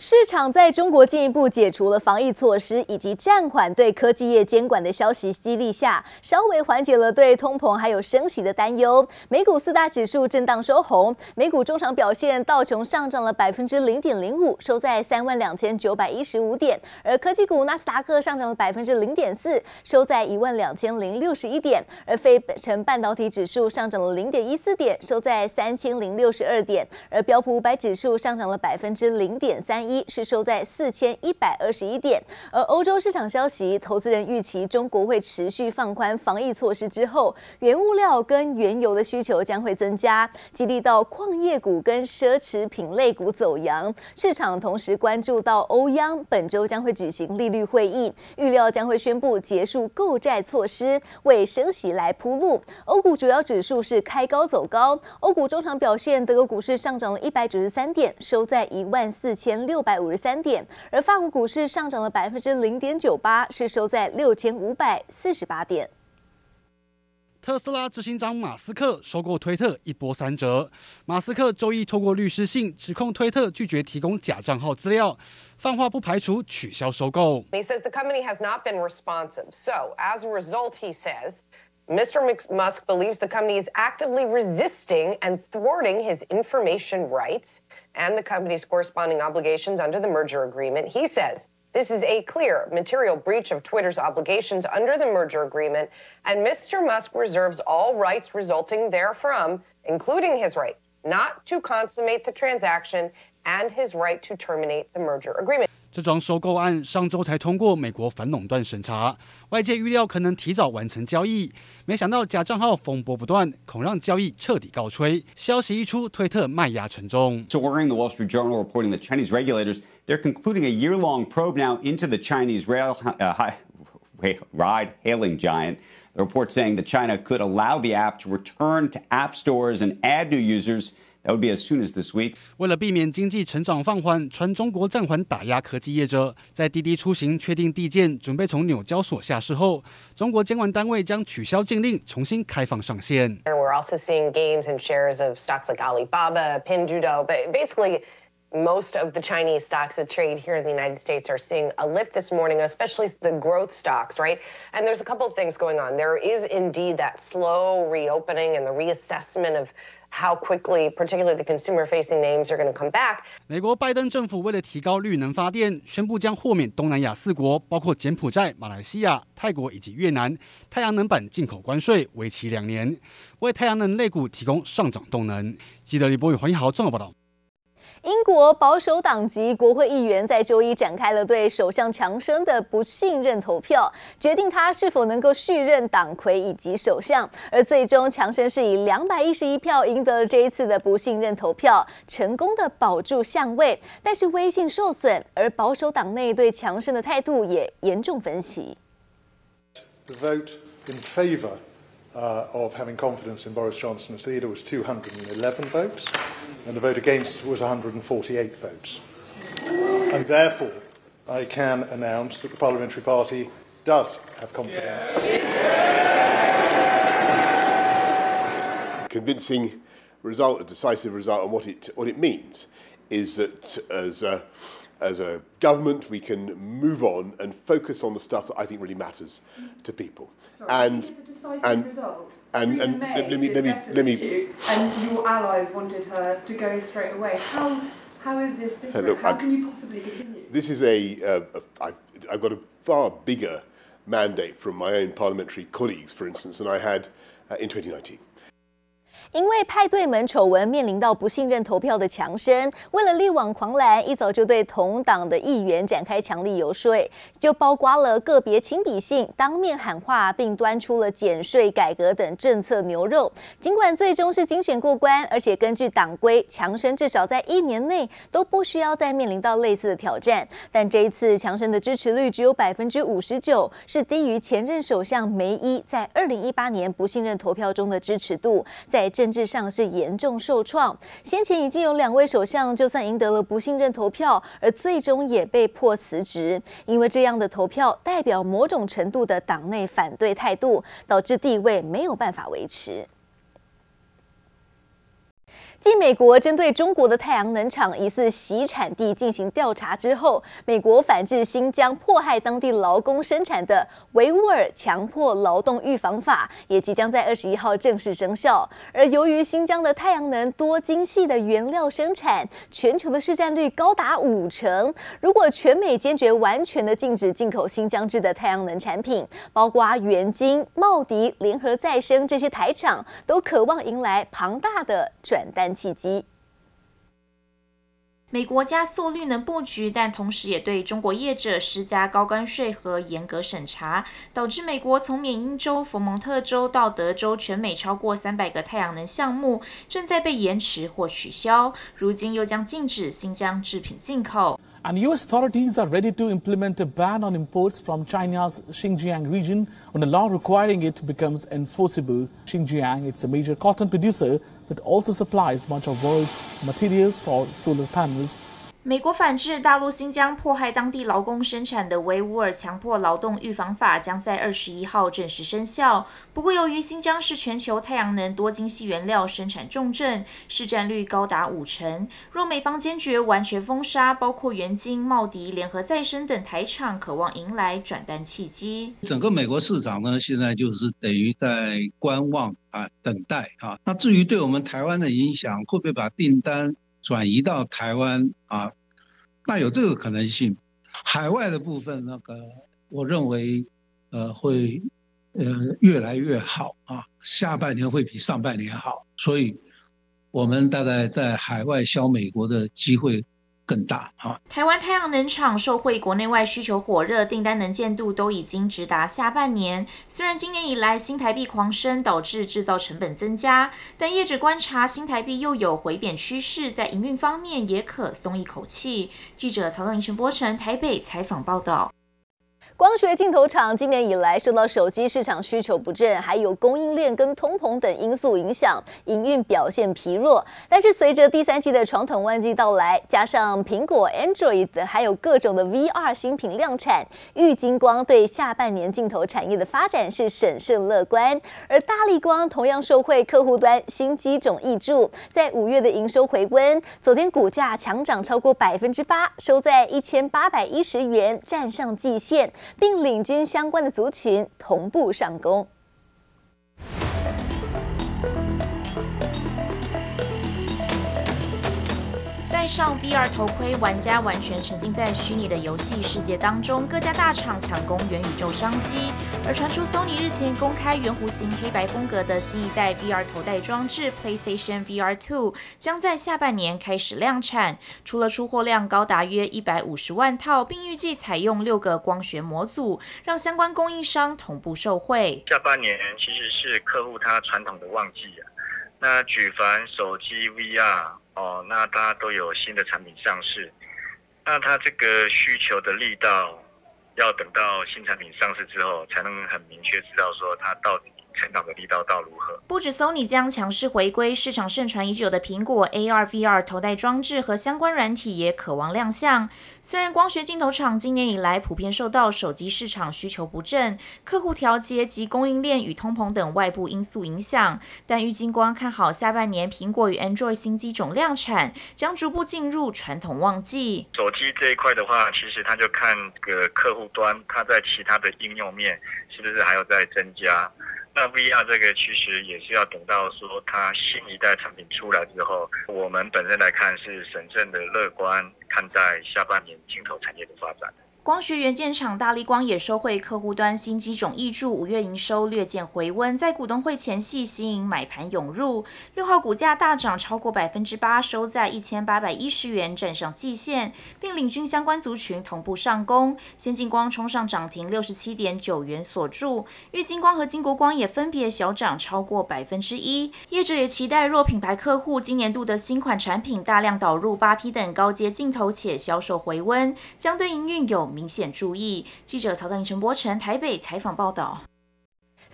市场在中国进一步解除了防疫措施以及暂缓对科技业监管的消息激励下，稍微缓解了对通膨还有升息的担忧。美股四大指数震荡收红，美股中场表现，道琼上涨了百分之零点零五，收在三万两千九百一十五点；而科技股纳斯达克上涨了百分之零点四，收在一万两千零六十一点；而非本城半导体指数上涨了零点一四点，收在三千零六十二点；而标普五百指数上涨了百分之零点三。一是收在四千一百二十一点，而欧洲市场消息，投资人预期中国会持续放宽防疫措施之后，原物料跟原油的需求将会增加，激励到矿业股跟奢侈品类股走扬。市场同时关注到欧央本周将会举行利率会议，预料将会宣布结束购债措施，为升息来铺路。欧股主要指数是开高走高，欧股中场表现，德国股市上涨了一百九十三点，收在一万四千六。六百五十三点，而法国股市上涨了百分之零点九八，是收在六千五百四十八点。特斯拉执行长马斯克收购推特一波三折。马斯克周一透过律师信指控推特拒绝提供假账号资料，放话不排除取消收购。He says the company has not been responsive, so as a result, he says. Mr. Musk believes the company is actively resisting and thwarting his information rights and the company's corresponding obligations under the merger agreement. He says this is a clear material breach of Twitter's obligations under the merger agreement, and Mr. Musk reserves all rights resulting therefrom, including his right not to consummate the transaction and his right to terminate the merger agreement. 这桩收购案上周才通过美国反垄断审查，外界预料可能提早完成交易，没想到假账号风波不断，恐让交易彻底告吹。消息一出，推特卖压沉重。So we're in the Wall Street Journal reporting that Chinese regulators they're concluding a year-long probe now into the Chinese rail uh, high, ride-hailing giant. The report saying that China could allow the app to return to app stores and add new users. That would be as soon as this week. 为了避免经济成长放缓，传中国暂缓打压科技业者，在滴滴出行确定递件，准备从纽交所下市后，中国监管单位将取消禁令，重新开放上线。We're also seeing gains in shares of stocks like Alibaba, Pinduoduo, but basically. Most of the Chinese stocks that trade here in the United States are seeing a lift this morning, especially the growth stocks, right? And there's a couple of things going on. There is indeed that slow reopening and the reassessment of how quickly, particularly the consumer-facing names, are going to come back. 美国拜登政府为了提高绿能发电，宣布将豁免东南亚四国，包括柬埔寨、马来西亚、泰国以及越南太阳能板进口关税，为期两年，为太阳能类股提供上涨动能。记得李波与、黄一豪综合报道。英国保守党籍国会议员在周一展开了对首相强生的不信任投票，决定他是否能够续任党魁以及首相。而最终，强生是以两百一十一票赢得了这一次的不信任投票，成功的保住相位。但是威信受损，而保守党内对强生的态度也严重分歧。The vote in favor uh, of having confidence in Boris Johnson as leader was 211 votes. And the vote against was 148 votes. And therefore, I can announce that the Parliamentary Party does have confidence. Convincing result, a decisive result, and what it, what it means is that as a, as a government, we can move on and focus on the stuff that I think really matters to people. Sorry, and, and, result. And, and let me let me let me. You, and your allies wanted her to go straight away. How how is this different? Look, how I, can you possibly continue? This is a, uh, a I, I've got a far bigger mandate from my own parliamentary colleagues, for instance, than I had uh, in 2019. 因为派对门丑闻面临到不信任投票的强生，为了力挽狂澜，一早就对同党的议员展开强力游说，就包括了个别亲笔信、当面喊话，并端出了减税改革等政策牛肉。尽管最终是精选过关，而且根据党规，强生至少在一年内都不需要再面临到类似的挑战，但这一次强生的支持率只有百分之五十九，是低于前任首相梅伊在二零一八年不信任投票中的支持度，在。政治上是严重受创。先前已经有两位首相，就算赢得了不信任投票，而最终也被迫辞职，因为这样的投票代表某种程度的党内反对态度，导致地位没有办法维持。继美国针对中国的太阳能厂疑似洗产地进行调查之后，美国反制新疆迫害当地劳工生产的维吾尔强迫劳动预防法也即将在二十一号正式生效。而由于新疆的太阳能多精细的原料生产，全球的市占率高达五成。如果全美坚决完全的禁止进口新疆制的太阳能产品，包括元晶、茂迪、联合再生这些台厂，都渴望迎来庞大的转单契机。美国加速绿能布局，但同时也对中国业者施加高关税和严格审查，导致美国从缅因州、佛蒙特州到德州，全美超过三百个太阳能项目正在被延迟或取消。如今又将禁止新疆制品进口。And U.S. authorities are ready to implement a ban on imports from China's Xinjiang region when a law requiring it becomes enforceable. Xinjiang, it's a major cotton producer that also supplies much of world's materials for solar panels. 美国反制大陆新疆迫害当地劳工生产的维吾尔强迫劳动预防法将在二十一号正式生效。不过，由于新疆是全球太阳能多晶系原料生产重镇，市占率高达五成。若美方坚决完全封杀，包括元晶、茂迪、联合再生等台厂，渴望迎来转单契机。整个美国市场呢，现在就是等于在观望啊，等待啊。那至于对我们台湾的影响，会不会把订单转移到台湾啊？那有这个可能性，海外的部分，那个我认为，呃，会，呃，越来越好啊，下半年会比上半年好，所以，我们大概在海外销美国的机会。更大啊！台湾太阳能厂受惠国内外需求火热，订单能见度都已经直达下半年。虽然今年以来新台币狂升，导致制造成本增加，但业者观察新台币又有回贬趋势，在营运方面也可松一口气。记者曹德林、陈柏成台北采访报道。光学镜头厂今年以来受到手机市场需求不振，还有供应链跟通膨等因素影响，营运表现疲弱。但是随着第三季的传统旺季到来，加上苹果 Android 还有各种的 VR 新品量产，玉晶光对下半年镜头产业的发展是审慎乐观。而大力光同样受惠客户端新机种挹注，在五月的营收回温，昨天股价强涨超过百分之八，收在一千八百一十元，站上季线。并领军相关的族群同步上攻。戴上 VR 头盔，玩家完全沉浸在虚拟的游戏世界当中。各家大厂抢攻元宇宙商机，而传出 Sony 日前公开圆弧形黑白风格的新一代 VR 头戴装置 PlayStation VR 2将在下半年开始量产。除了出货量高达约一百五十万套，并预计采用六个光学模组，让相关供应商同步受惠。下半年其实是客户他传统的旺季啊，那举凡手机 VR。哦，那大家都有新的产品上市，那它这个需求的力道，要等到新产品上市之后，才能很明确知道说它到底。成长的力道到如何？不止 Sony 将强势回归，市场盛传已久的苹果 AR、VR 头戴装置和相关软体也渴望亮相。虽然光学镜头厂今年以来普遍受到手机市场需求不振、客户调节及供应链与通膨等外部因素影响，但玉金光看好下半年苹果与 Android 新机种量产将逐步进入传统旺季。手机这一块的话，其实它就看个客户端，它在其他的应用面是不是还要再增加。那 VR 这个其实也是要等到说它新一代产品出来之后，我们本身来看是审慎的乐观看待下半年镜头产业的发展。光学元件厂大力光也收回客户端新机种挹注，五月营收略见回温，在股东会前夕吸引买盘涌入，六号股价大涨超过百分之八，收在一千八百一十元，站上季线，并领军相关族群同步上攻，先进光冲上涨停六十七点九元锁住，玉晶光和金国光也分别小涨超过百分之一，业者也期待若品牌客户今年度的新款产品大量导入八 P 等高阶镜头且销售回温，将对营运有明显注意。记者曹丹妮、陈柏成台北采访报道。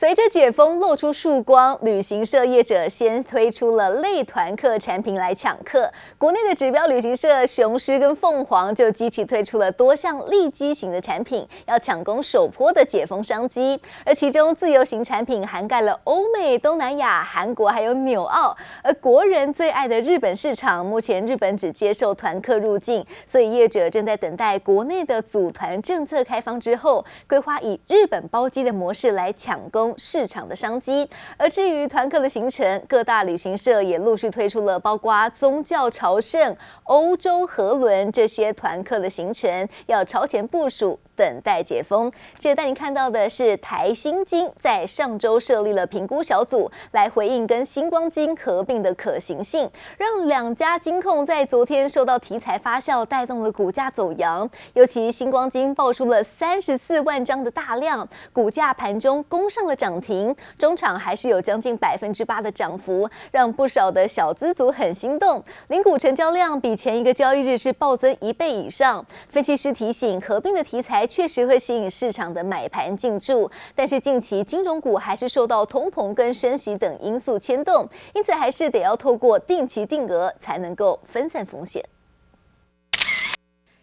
随着解封露出曙光，旅行社业者先推出了类团客产品来抢客。国内的指标旅行社雄狮跟凤凰就积极推出了多项利基型的产品，要抢攻首波的解封商机。而其中自由行产品涵盖了欧美、东南亚、韩国还有纽澳，而国人最爱的日本市场，目前日本只接受团客入境，所以业者正在等待国内的组团政策开放之后，规划以日本包机的模式来抢攻。市场的商机，而至于团客的行程，各大旅行社也陆续推出了包括宗教朝圣、欧洲河轮这些团客的行程，要超前部署。等待解封。这带你看到的是台新金在上周设立了评估小组，来回应跟新光金合并的可行性，让两家金控在昨天受到题材发酵，带动了股价走扬。尤其新光金爆出了三十四万张的大量，股价盘中攻上了涨停，中场还是有将近百分之八的涨幅，让不少的小资族很心动。零股成交量比前一个交易日是暴增一倍以上。分析师提醒，合并的题材。确实会吸引市场的买盘进驻，但是近期金融股还是受到通膨跟升息等因素牵动，因此还是得要透过定期定额才能够分散风险。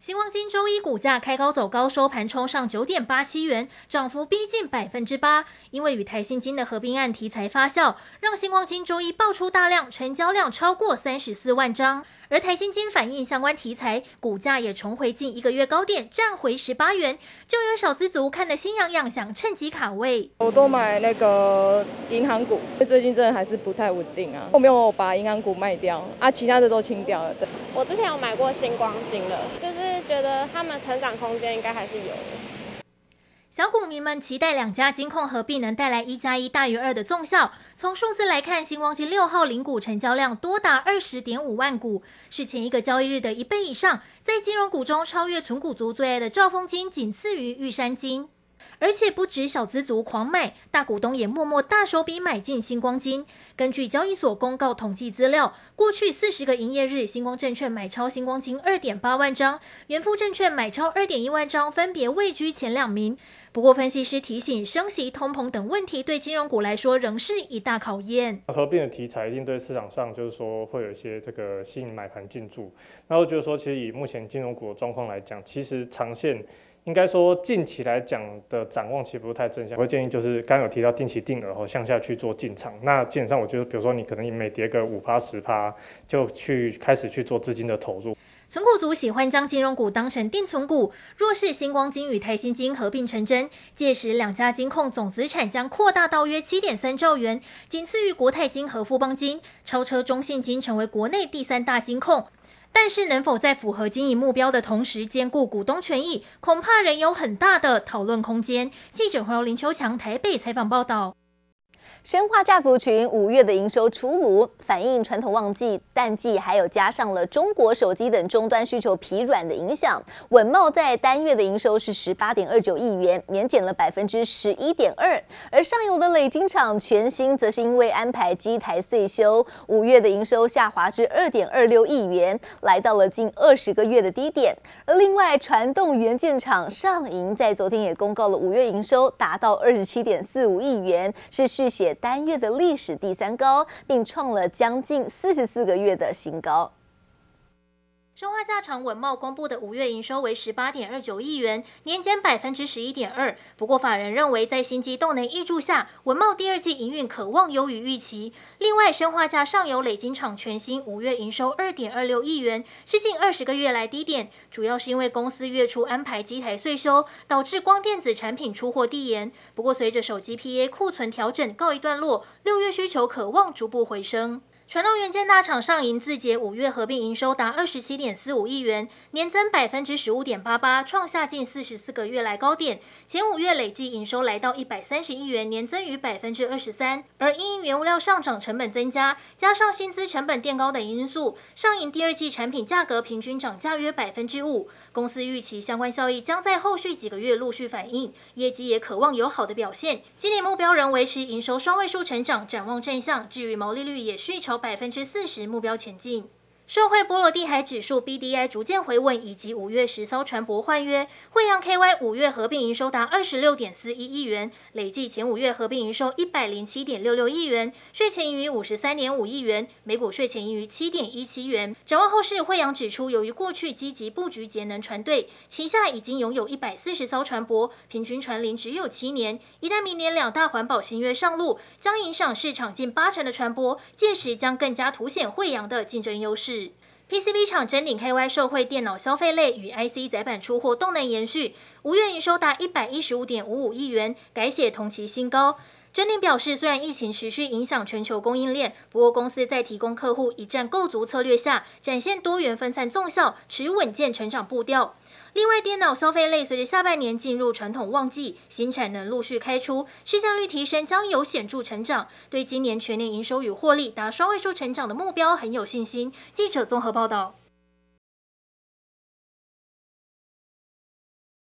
新光金周一股价开高走高，收盘冲上九点八七元，涨幅逼近百分之八。因为与台新金的合并案题材发酵，让新光金周一爆出大量，成交量超过三十四万张。而台新金反映相关题材，股价也重回近一个月高点，站回十八元。就有小资族看得心痒痒，想趁机卡位。我都买那个银行股，最近真的还是不太稳定啊。我没有把银行股卖掉啊，其他的都清掉了。对，我之前有买过星光金了，就是觉得他们成长空间应该还是有的。小股民们期待两家金控合并能带来一加一大于二的综效。从数字来看，新光金六号零股成交量多达二十点五万股，是前一个交易日的一倍以上，在金融股中超越存股族最爱的兆丰金，仅次于玉山金。而且不止小资族狂买，大股东也默默大手笔买进星光金。根据交易所公告统计资料，过去四十个营业日，星光证券买超星光金二点八万张，元富证券买超二点一万张，分别位居前两名。不过，分析师提醒，升息、通膨等问题对金融股来说仍是一大考验。合并的题材一定对市场上就是说会有一些这个吸引买盘进驻。然后就是说，其实以目前金融股的状况来讲，其实长线。应该说，近期来讲的展望其实不是太正向。我会建议就是刚刚有提到定期定额和向下去做进场。那基本上，我觉得比如说你可能每跌个五趴十趴，就去开始去做资金的投入。存股族喜欢将金融股当成定存股。若是新光金与台新金合并成真，届时两家金控总资产将扩大到约七点三兆元，仅次于国泰金和富邦金，超车中信金成为国内第三大金控。但是能否在符合经营目标的同时兼顾股东权益，恐怕仍有很大的讨论空间。记者黄林秋强台北采访报道。砷化镓族群五月的营收出炉，反映传统旺季淡季，还有加上了中国手机等终端需求疲软的影响。稳懋在单月的营收是十八点二九亿元，年减了百分之十一点二。而上游的磊晶厂全新则是因为安排机台岁修，五月的营收下滑至二点二六亿元，来到了近二十个月的低点。而另外传动元件厂上银在昨天也公告了五月营收达到二十七点四五亿元，是续写。单月的历史第三高，并创了将近四十四个月的新高。生化镓厂稳懋公布的五月营收为十八点二九亿元，年减百分之十一点二。不过，法人认为在新机动能挹注下，稳懋第二季营运可望优于预期。另外，生化镓上游磊晶厂全新五月营收二点二六亿元，是近二十个月来低点，主要是因为公司月初安排机台岁修，导致光电子产品出货递延。不过，随着手机 PA 库存调整告一段落，六月需求可望逐步回升。传统元件大厂上银自结五月合并营收达二十七点四五亿元，年增百分之十五点八八，创下近四十四个月来高点。前五月累计营收来到一百三十亿元，年增逾百分之二十三。而因原物料上涨、成本增加，加上薪资成本垫高等因素，上银第二季产品价格平均涨价约百分之五。公司预期相关效益将在后续几个月陆续反映，业绩也渴望有好的表现。今年目标仍维持营收双位数成长，展望正向。至于毛利率也续朝百分之四十目标前进。受惠波罗的海指数 BDI 逐渐回稳，以及五月十艘船舶换约，慧洋 KY 五月合并营收达二十六点四一亿元，累计前五月合并营收一百零七点六六亿元，税前盈余五十三点五亿元，每股税前盈余七点一七元。展望后市，慧洋指出，由于过去积极布局节能船队，旗下已经拥有一百四十艘船舶，平均船龄只有七年。一旦明年两大环保新约上路，将影响市场近八成的船舶，届时将更加凸显慧洋的竞争优势。PCB 厂臻鼎 KY 受惠电脑消费类与 IC 载板出货动能延续，五月营收达一百一十五点五五亿元，改写同期新高。臻鼎表示，虽然疫情持续影响全球供应链，不过公司在提供客户一站购足策略下，展现多元分散纵效，持稳健成长步调。另外，电脑消费类随着下半年进入传统旺季，新产能陆续开出，市占率提升将有显著成长，对今年全年营收与获利达双位数成长的目标很有信心。记者综合报道。